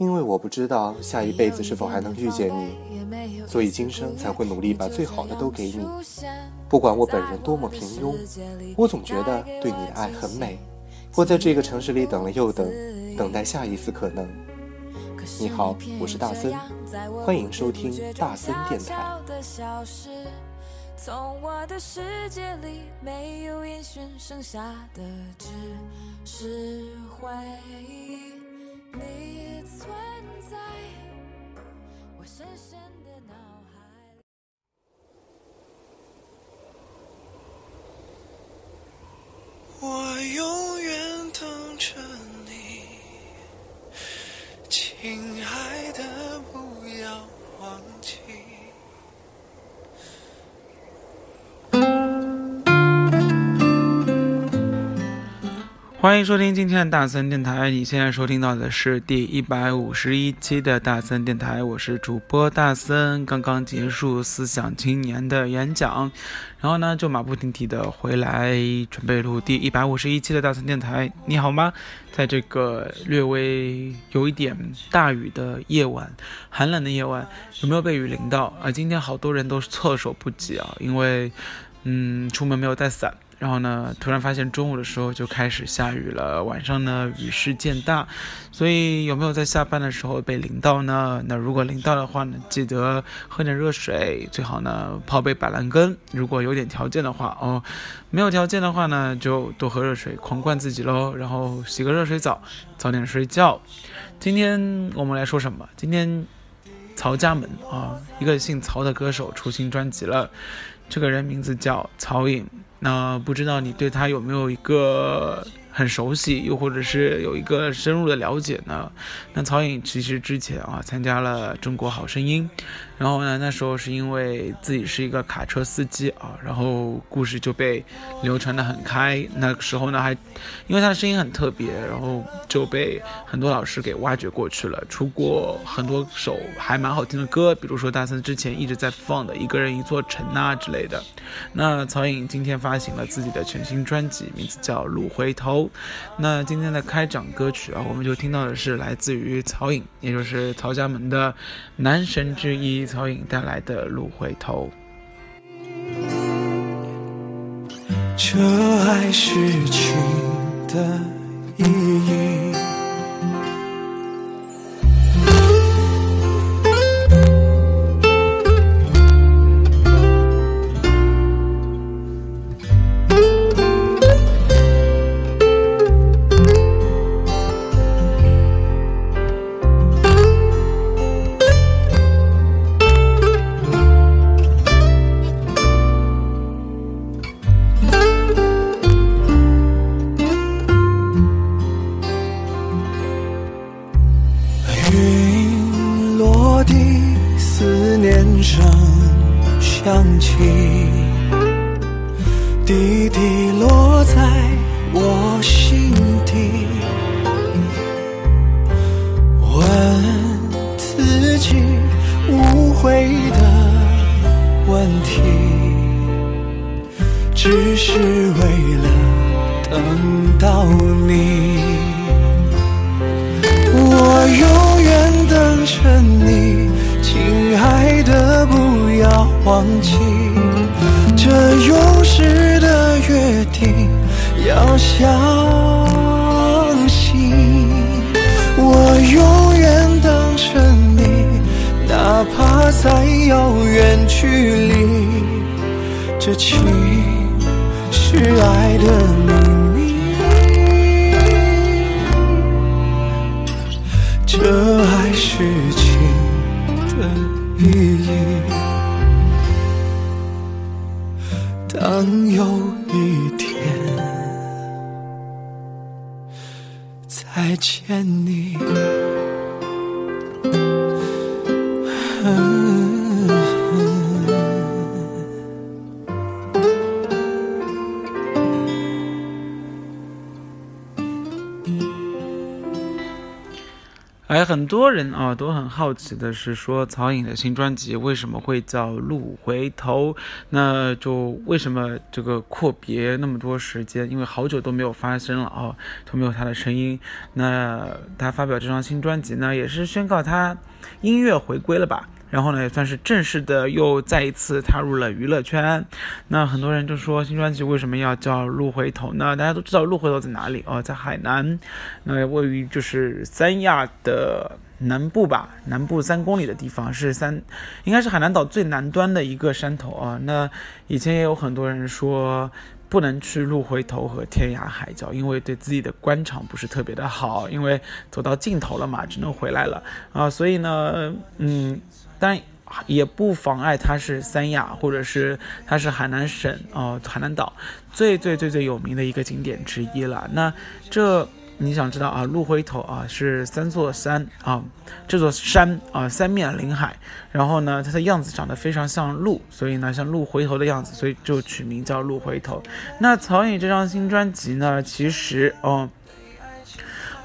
因为我不知道下一辈子是否还能遇见你，所以今生才会努力把最好的都给你。不管我本人多么平庸，我总觉得对你的爱很美。我在这个城市里等了又等，等待下一次可能。你好，我是大森，欢迎收听大森电台。从我的世界里没有音讯，剩下的只是回忆。你存在我深深的脑海里。我永远等着你，亲爱的，不要忘记。欢迎收听今天的大森电台。你现在收听到的是第一百五十一期的大森电台，我是主播大森。刚刚结束思想青年的演讲，然后呢就马不停蹄的回来，准备录第一百五十一期的大森电台。你好吗？在这个略微有一点大雨的夜晚，寒冷的夜晚，有没有被雨淋到啊？今天好多人都是措手不及啊，因为嗯出门没有带伞。然后呢，突然发现中午的时候就开始下雨了，晚上呢雨势渐大，所以有没有在下班的时候被淋到呢？那如果淋到的话呢，记得喝点热水，最好呢泡杯板蓝根。如果有点条件的话哦，没有条件的话呢，就多喝热水，狂灌自己喽。然后洗个热水澡，早点睡觉。今天我们来说什么？今天曹家门啊，一个姓曹的歌手出新专辑了，这个人名字叫曹颖。那不知道你对他有没有一个很熟悉，又或者是有一个深入的了解呢？那曹颖其实之前啊参加了《中国好声音》，然后呢那时候是因为自己是一个卡车司机啊，然后故事就被流传的很开。那个时候呢还因为他的声音很特别，然后就被很多老师给挖掘过去了，出过很多首还蛮好听的歌，比如说大森之前一直在放的《一个人一座城》啊之类的。那曹颖今天发行了自己的全新专辑，名字叫《路回头》。那今天的开场歌曲啊，我们就听到的是来自于曹颖，也就是曹家门的男神之一曹颖带来的《路回头》。这爱失去的意义。题，只是为了等到你。我永远等着你，亲爱的，不要忘记这永世的约定，要相在遥远距离这情是爱的秘密？这爱是情的意义。当有一天再见你。哎，很多人啊都很好奇的是，说曹颖的新专辑为什么会叫《路回头》？那就为什么这个阔别那么多时间？因为好久都没有发声了啊，都没有他的声音。那他发表这张新专辑呢，也是宣告他音乐回归了吧？然后呢，也算是正式的又再一次踏入了娱乐圈。那很多人就说，新专辑为什么要叫《鹿回头》呢？大家都知道鹿回头在哪里哦，在海南，那位于就是三亚的南部吧，南部三公里的地方，是三，应该是海南岛最南端的一个山头啊。那以前也有很多人说。不能去路回头和天涯海角，因为对自己的官场不是特别的好，因为走到尽头了嘛，只能回来了啊。所以呢，嗯，但也不妨碍它是三亚，或者是它是海南省哦，海南岛最最最最有名的一个景点之一了。那这。你想知道啊？鹿回头啊，是三座山啊，这座山啊，三面临海，然后呢，它的样子长得非常像鹿，所以呢，像鹿回头的样子，所以就取名叫鹿回头。那曹颖这张新专辑呢，其实哦，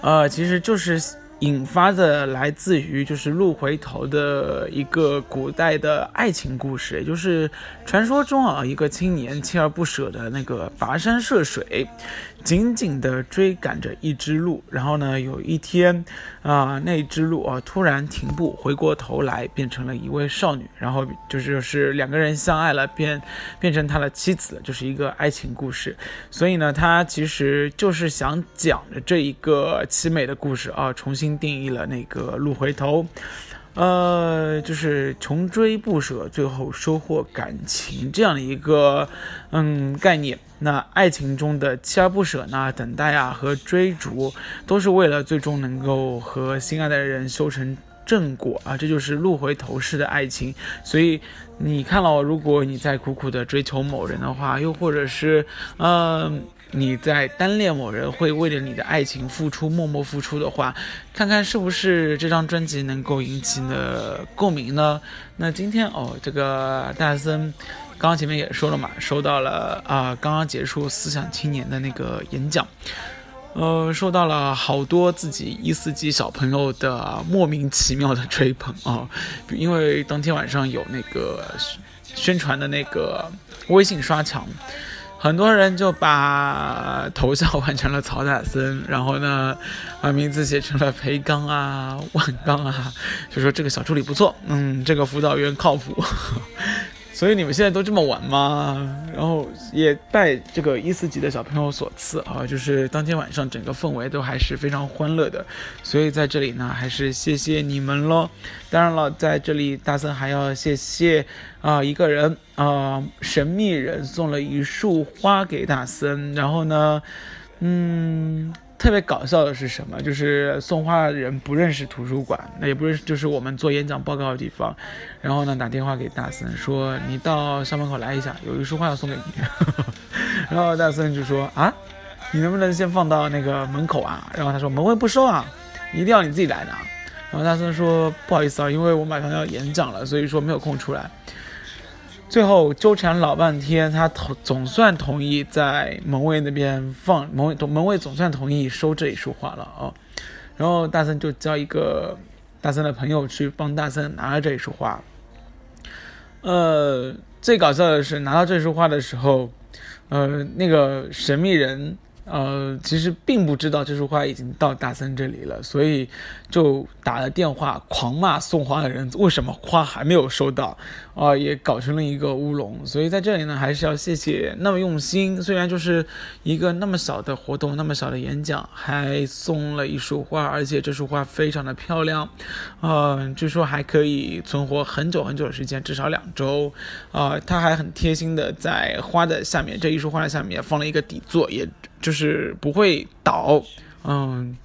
呃，其实就是引发的来自于就是鹿回头的一个古代的爱情故事，也就是传说中啊，一个青年锲而不舍的那个跋山涉水。紧紧地追赶着一只鹿，然后呢，有一天，啊，那只鹿啊突然停步，回过头来，变成了一位少女，然后就是是两个人相爱了，变变成他的妻子，就是一个爱情故事。所以呢，他其实就是想讲的这一个凄美的故事啊，重新定义了那个鹿回头。呃，就是穷追不舍，最后收获感情这样的一个嗯概念。那爱情中的锲而不舍呢，等待啊和追逐，都是为了最终能够和心爱的人修成正果啊，这就是路回头式的爱情。所以你看了，如果你在苦苦的追求某人的话，又或者是嗯。你在单恋某人，会为了你的爱情付出，默默付出的话，看看是不是这张专辑能够引起你的共鸣呢？那今天哦，这个大森刚刚前面也说了嘛，收到了啊，刚刚结束思想青年的那个演讲，呃，受到了好多自己一四级小朋友的莫名其妙的追捧啊，因为当天晚上有那个宣传的那个微信刷墙。很多人就把头像换成了曹大森，然后呢，把名字写成了裴刚啊、万刚啊，就说这个小助理不错，嗯，这个辅导员靠谱。所以你们现在都这么玩吗？然后也拜这个一四级的小朋友所赐啊，就是当天晚上整个氛围都还是非常欢乐的。所以在这里呢，还是谢谢你们喽。当然了，在这里大森还要谢谢啊一个人啊，神秘人送了一束花给大森，然后呢，嗯。特别搞笑的是什么？就是送花的人不认识图书馆，那也不认识，就是我们做演讲报告的地方。然后呢，打电话给大森说：“你到校门口来一下，有一束花要送给你。”然后大森就说：“啊，你能不能先放到那个门口啊？”然后他说：“门卫不收啊，一定要你自己来拿。”然后大森说：“不好意思啊，因为我马上要演讲了，所以说没有空出来。”最后纠缠老半天，他同总算同意在门卫那边放门，门卫总算同意收这一束花了啊。然后大森就叫一个大森的朋友去帮大森拿了这一束花。呃，最搞笑的是拿到这束花的时候，呃，那个神秘人。呃，其实并不知道这束花已经到大森这里了，所以就打了电话狂骂送花的人，为什么花还没有收到？啊，也搞成了一个乌龙。所以在这里呢，还是要谢谢那么用心，虽然就是一个那么小的活动，那么小的演讲，还送了一束花，而且这束花非常的漂亮，嗯，据说还可以存活很久很久的时间，至少两周。啊，他还很贴心的在花的下面这一束花的下面放了一个底座，也。就是不会倒，嗯，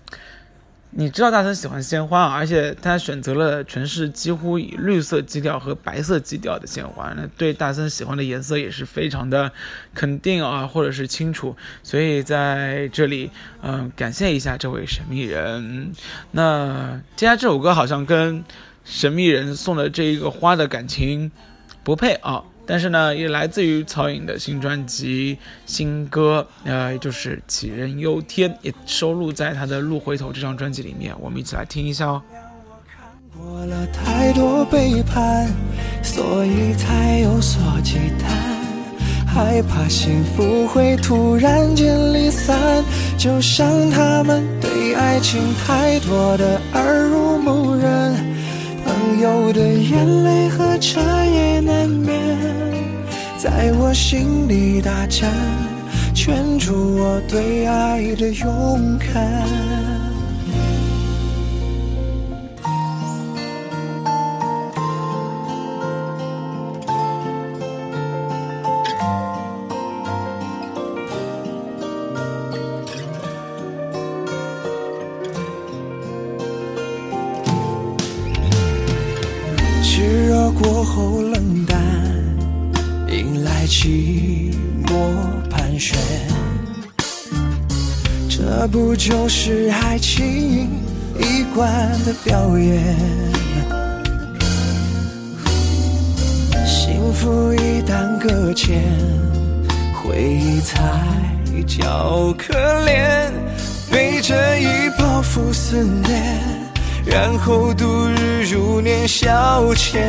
你知道大森喜欢鲜花，而且他选择了全是几乎以绿色基调和白色基调的鲜花，那对大森喜欢的颜色也是非常的肯定啊，或者是清楚。所以在这里，嗯，感谢一下这位神秘人。那接下来这首歌好像跟神秘人送的这一个花的感情不配啊。但是呢，也来自于曹颖的新专辑新歌，呃，就是《杞人忧天》，也收录在他的《路回头》这张专辑里面。我们一起来听一下哦。过了太多背叛，所以才有所忌惮，害怕幸福会突然间离散，就像他们对爱情太多的耳濡目，有的眼泪和彻夜难眠。在我心里打颤，圈住我对爱的勇敢。这不就是爱情一贯的表演？幸福一旦搁浅，回忆才叫可怜，背着一包袱思念，然后度日如年消遣。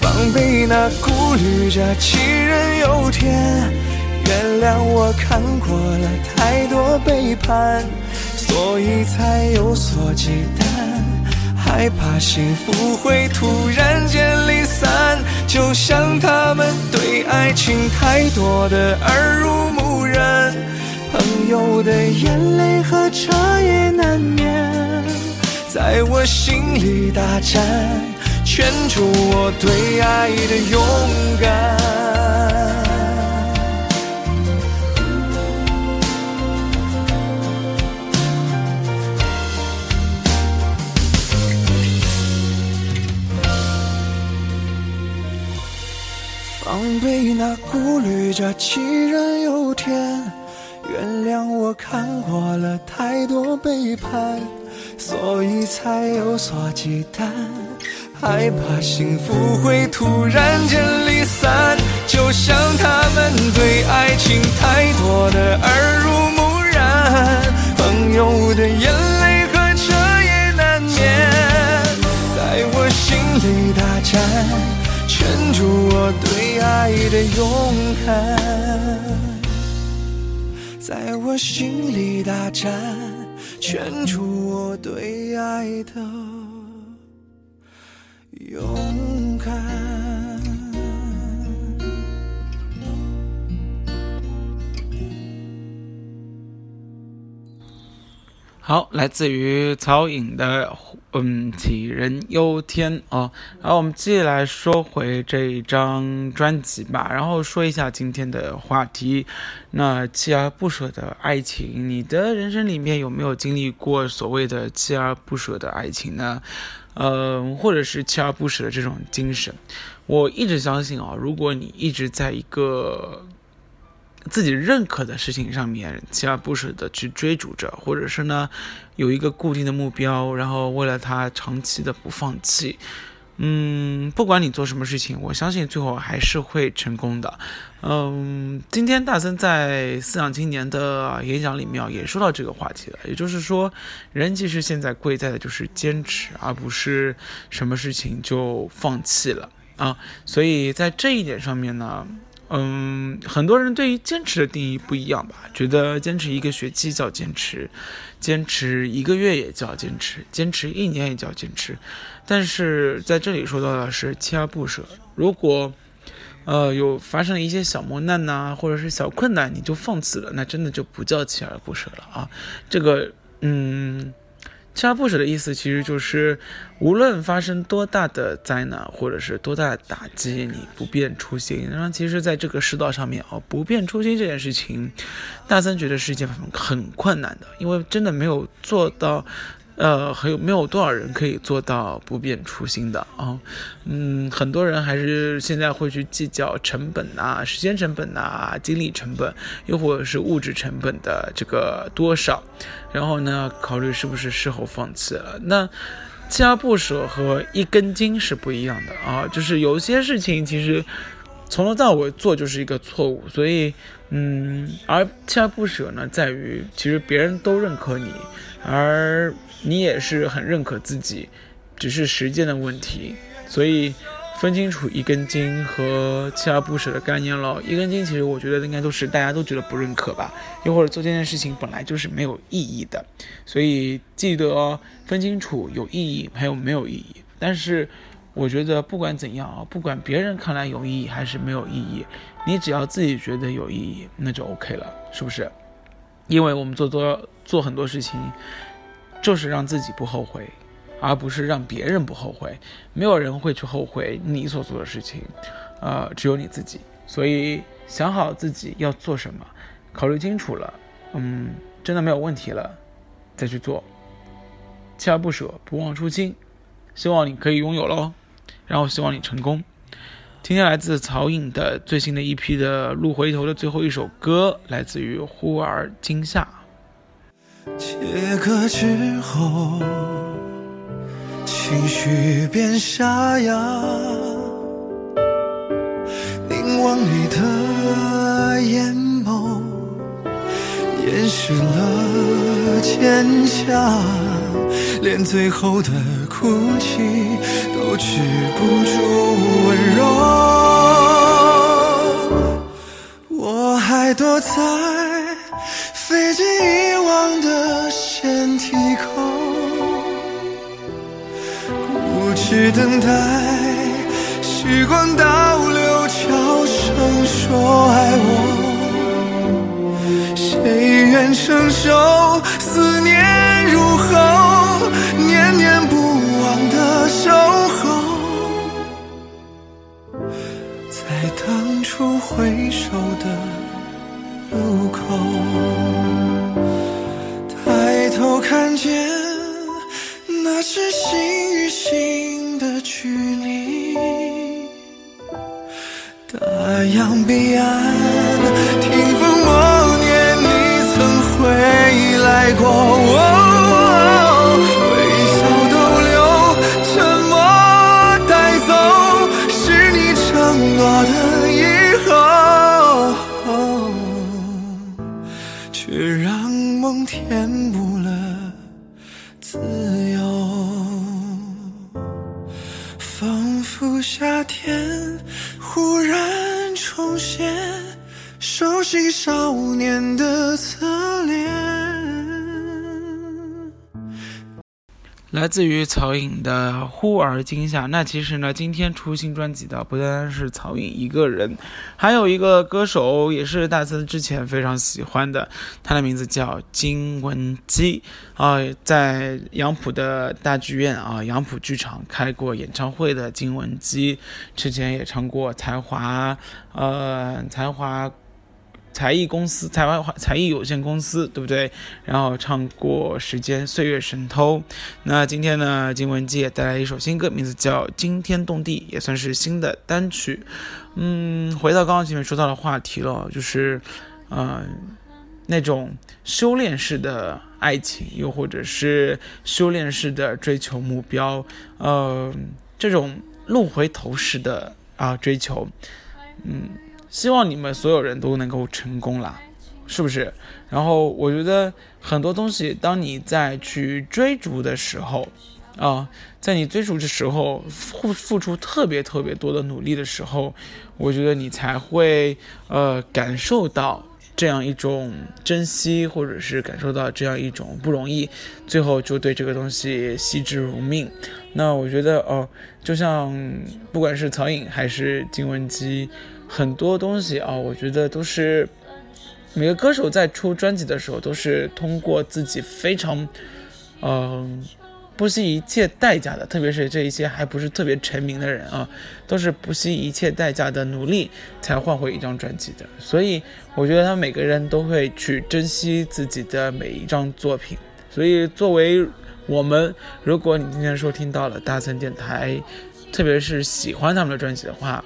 防备那顾虑着杞人忧天，原谅我看过了太多背叛，所以才有所忌惮，害怕幸福会突然间离散，就像他们对爱情太多的耳濡目染，朋友的眼泪和彻夜难眠，在我心里打颤。圈住我对爱的勇敢，防备那顾虑着杞人忧天，原谅我看过了太多背叛，所以才有所忌惮。害怕幸福会突然间离散，就像他们对爱情太多的耳濡目染，朋友的眼泪和彻夜难眠，在我心里打颤，圈住我对爱的勇敢，在我心里大战，圈住我对爱的。勇敢。好，来自于曹颖的嗯《杞人忧天》啊，然后我们继续来说回这一张专辑吧，然后说一下今天的话题。那锲而不舍的爱情，你的人生里面有没有经历过所谓的锲而不舍的爱情呢？呃，或者是锲而不舍的这种精神，我一直相信啊，如果你一直在一个自己认可的事情上面锲而不舍的去追逐着，或者是呢有一个固定的目标，然后为了它长期的不放弃。嗯，不管你做什么事情，我相信最后还是会成功的。嗯，今天大森在思想青年的演讲里面也说到这个话题了，也就是说，人其实现在贵在的就是坚持，而不是什么事情就放弃了啊。所以在这一点上面呢。嗯，很多人对于坚持的定义不一样吧？觉得坚持一个学期叫坚持，坚持一个月也叫坚持，坚持一年也叫坚持。但是在这里说到的是锲而不舍。如果，呃，有发生了一些小磨难呐，或者是小困难，你就放弃了，那真的就不叫锲而不舍了啊。这个，嗯，锲而不舍的意思其实就是，无论发生多大的灾难或者是多大的打击，你不变初心。那，其实在这个世道上面哦，不变初心这件事情，大森觉得是一件很困难的，因为真的没有做到。呃，还有没有多少人可以做到不变初心的啊？嗯，很多人还是现在会去计较成本啊、时间成本啊、精力成本，又或者是物质成本的这个多少，然后呢，考虑是不是事后放弃了。那锲而不舍和一根筋是不一样的啊，就是有些事情其实从头到尾做就是一个错误，所以嗯，而锲而不舍呢，在于其实别人都认可你，而。你也是很认可自己，只是时间的问题，所以分清楚一根筋和锲而不舍的概念了。一根筋其实我觉得应该都是大家都觉得不认可吧，又或者做这件事情本来就是没有意义的，所以记得分清楚有意义还有没有意义。但是我觉得不管怎样啊，不管别人看来有意义还是没有意义，你只要自己觉得有意义，那就 OK 了，是不是？因为我们做多做很多事情。就是让自己不后悔，而不是让别人不后悔。没有人会去后悔你所做的事情，呃，只有你自己。所以想好自己要做什么，考虑清楚了，嗯，真的没有问题了，再去做。锲而不舍，不忘初心。希望你可以拥有喽，然后希望你成功。今天来自曹颖的最新的一批的《路回头》的最后一首歌，来自于《忽而今夏》。切割之后，情绪变沙哑，凝望你的眼眸，掩饰了坚强，连最后的哭泣都止不住温柔。我还躲在飞机遗忘的。只等待时光倒流，悄声说爱我。谁愿承受思念如喉，念念不忘的守候，在当初回首的路口，间那是心与心的距离。大洋彼岸听风默念你曾回来过微笑逗留沉默带走是你承诺的以后却让梦填补少年的侧脸。来自于曹颖的《忽而今夏》。那其实呢，今天出新专辑的不单单是曹颖一个人，还有一个歌手也是大森之前非常喜欢的，他的名字叫金文基啊，在杨浦的大剧院啊，杨浦剧场开过演唱会的金文基，之前也唱过才华，呃，才华。才艺公司、才华才艺有限公司，对不对？然后唱过《时间岁月神偷》。那今天呢，金文姬也带来一首新歌，名字叫《惊天动地》，也算是新的单曲。嗯，回到刚刚前面说到的话题了，就是，呃，那种修炼式的爱情，又或者是修炼式的追求目标，呃，这种路回头式的啊追求，嗯。希望你们所有人都能够成功啦，是不是？然后我觉得很多东西，当你在去追逐的时候，啊，在你追逐的时候付付出特别特别多的努力的时候，我觉得你才会呃感受到这样一种珍惜，或者是感受到这样一种不容易，最后就对这个东西惜之如命。那我觉得哦，就像不管是曹颖还是金文基。很多东西啊，我觉得都是每个歌手在出专辑的时候，都是通过自己非常嗯。不惜一切代价的，特别是这一些还不是特别成名的人啊，都是不惜一切代价的努力才换回一张专辑的。所以我觉得他每个人都会去珍惜自己的每一张作品。所以作为我们，如果你今天收听到了大森电台，特别是喜欢他们的专辑的话，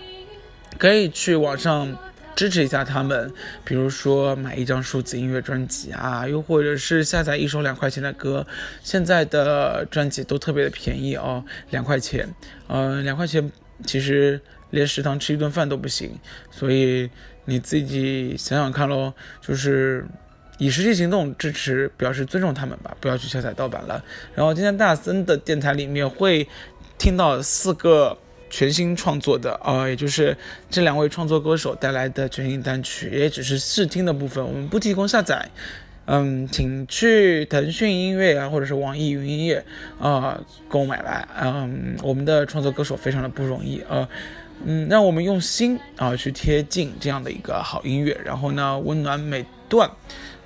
可以去网上。支持一下他们，比如说买一张数字音乐专辑啊，又或者是下载一首两块钱的歌。现在的专辑都特别的便宜哦，两块钱，嗯，两块钱其实连食堂吃一顿饭都不行，所以你自己想想看喽，就是以实际行动支持，表示尊重他们吧，不要去下载盗版了。然后今天大森的电台里面会听到四个。全新创作的啊，也就是这两位创作歌手带来的全新单曲，也只是试听的部分，我们不提供下载。嗯，请去腾讯音乐啊，或者是网易云音乐啊购买来。嗯，我们的创作歌手非常的不容易啊，嗯，让我们用心啊去贴近这样的一个好音乐，然后呢，温暖每段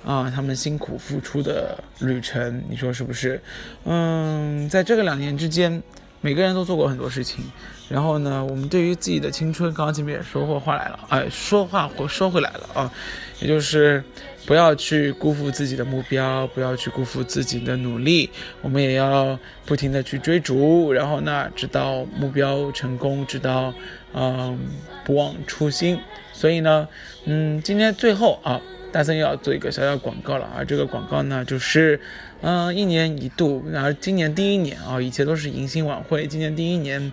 啊他们辛苦付出的旅程，你说是不是？嗯，在这个两年之间。每个人都做过很多事情，然后呢，我们对于自己的青春，刚刚前面也说过话来了，哎，说话或说回来了啊，也就是不要去辜负自己的目标，不要去辜负自己的努力，我们也要不停的去追逐，然后呢，直到目标成功，直到嗯不忘初心。所以呢，嗯，今天最后啊，大森要做一个小小广告了啊，这个广告呢就是。嗯，一年一度，然后今年第一年啊，以前都是迎新晚会，今年第一年，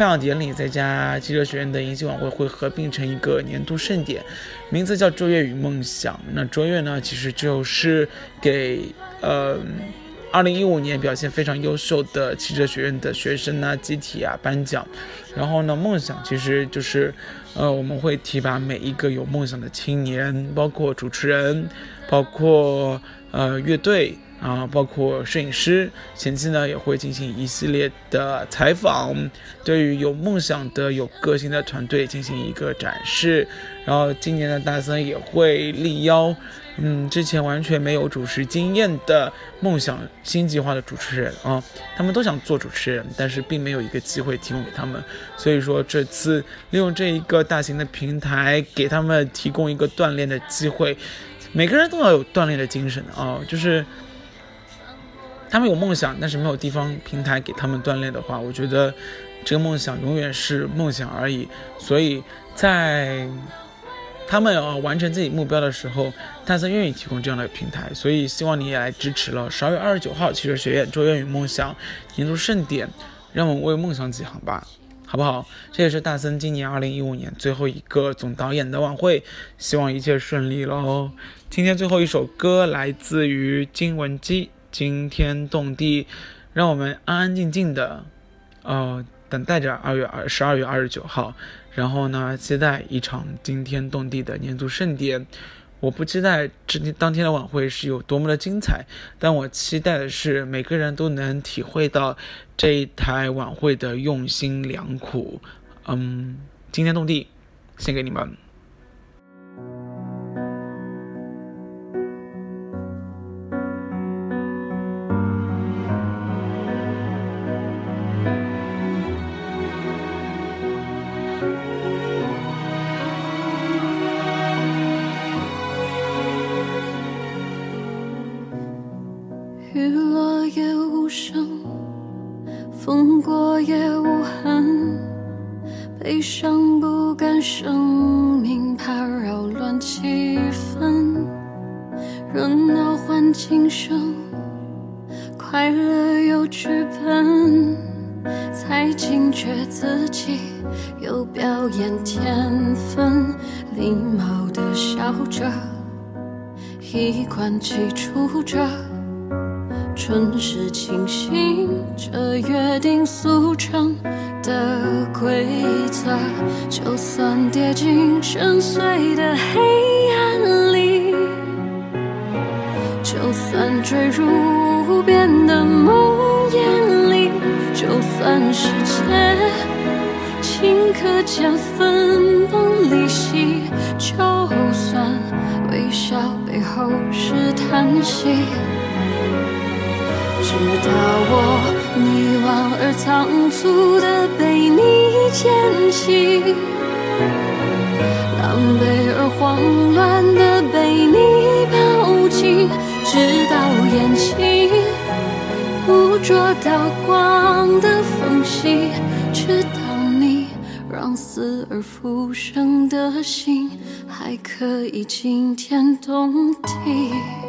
颁奖典礼再加汽车学院的迎新晚会会合并成一个年度盛典，名字叫卓越与梦想。那卓越呢，其实就是给呃，二零一五年表现非常优秀的汽车学院的学生呢集体啊颁奖，然后呢，梦想其实就是呃，我们会提拔每一个有梦想的青年，包括主持人，包括呃乐队。啊，包括摄影师，前期呢也会进行一系列的采访，对于有梦想的、有个性的团队进行一个展示。然后今年的大森也会力邀，嗯，之前完全没有主持经验的梦想新计划的主持人啊，他们都想做主持人，但是并没有一个机会提供给他们。所以说这次利用这一个大型的平台，给他们提供一个锻炼的机会。每个人都要有锻炼的精神啊，就是。他们有梦想，但是没有地方平台给他们锻炼的话，我觉得这个梦想永远是梦想而已。所以在他们要完成自己目标的时候，大森愿意提供这样的平台。所以希望你也来支持了。十二月二十九号，汽车学院卓越与梦想年度盛典，让我们为梦想起航吧，好不好？这也是大森今年二零一五年最后一个总导演的晚会，希望一切顺利喽。今天最后一首歌来自于金文基。惊天动地，让我们安安静静的，呃，等待着二月二十二月二十九号，然后呢，期待一场惊天动地的年度盛典。我不期待这当天的晚会是有多么的精彩，但我期待的是每个人都能体会到这一台晚会的用心良苦。嗯，惊天动地，献给你们。夜无声风过也无痕悲伤不敢声明怕扰乱气氛。热闹换情声快乐有剧本才惊觉自己有表演天分。礼貌的笑着一贯起初着春时清醒，这约定俗成的规则。就算跌进深邃的黑暗里，就算坠入无边的梦魇里，就算世界顷刻间分崩离析，就算微笑。背后是叹息，直到我迷惘而仓促的被你捡起，狼狈而慌乱的被你抱紧，直到眼睛捕捉到光的缝隙，直到你让死而复生的心还可以惊天动地。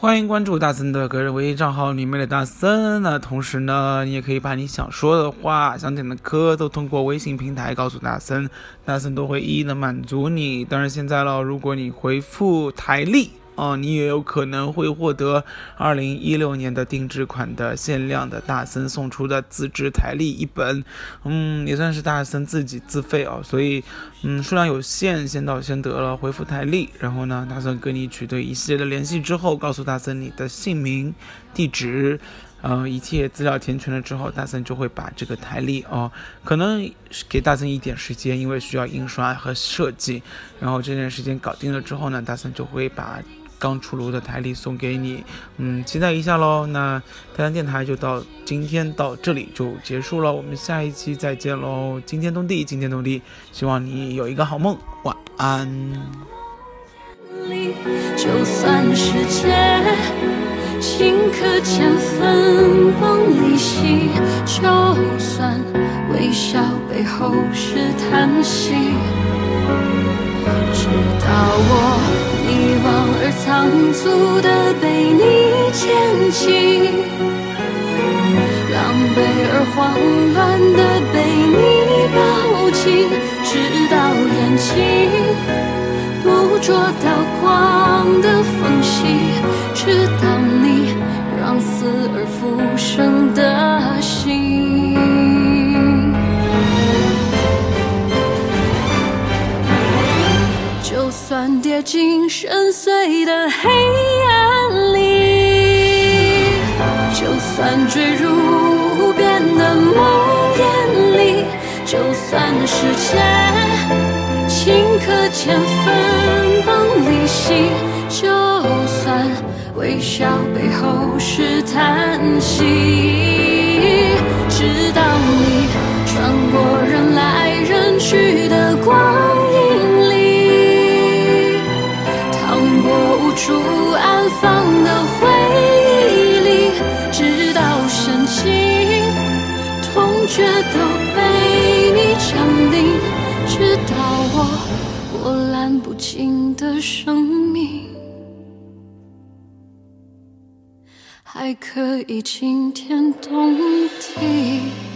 欢迎关注大森的个人微信账号“里面的大森”。那同时呢，你也可以把你想说的话、想点的歌都通过微信平台告诉大森，大森都会一一的满足你。当然，现在了，如果你回复台历。哦，你也有可能会获得二零一六年的定制款的限量的大森送出的自制台历一本，嗯，也算是大森自己自费哦，所以，嗯，数量有限，先到先得了。回复台历，然后呢，大森跟你取得一系列的联系之后，告诉大森你的姓名、地址，呃，一切资料填全了之后，大森就会把这个台历哦，可能给大森一点时间，因为需要印刷和设计，然后这件时间搞定了之后呢，大森就会把。刚出炉的台历送给你，嗯，期待一下喽。那台湾电台就到今天到这里就结束了，我们下一期再见喽。惊天动地，惊天动地，希望你有一个好梦，晚安。就算世界顷刻间分崩离析，就算微笑背后是叹息，直到我。仓促的被你牵起，狼狈而慌乱的被你抱紧，直到眼睛捕捉到光的缝隙，直到你让死而复生的进深邃的黑暗里，就算坠入无边的梦魇里，就算世界顷刻间分崩离析，就算微笑背后是叹息，波澜不惊的生命还可以惊天动地。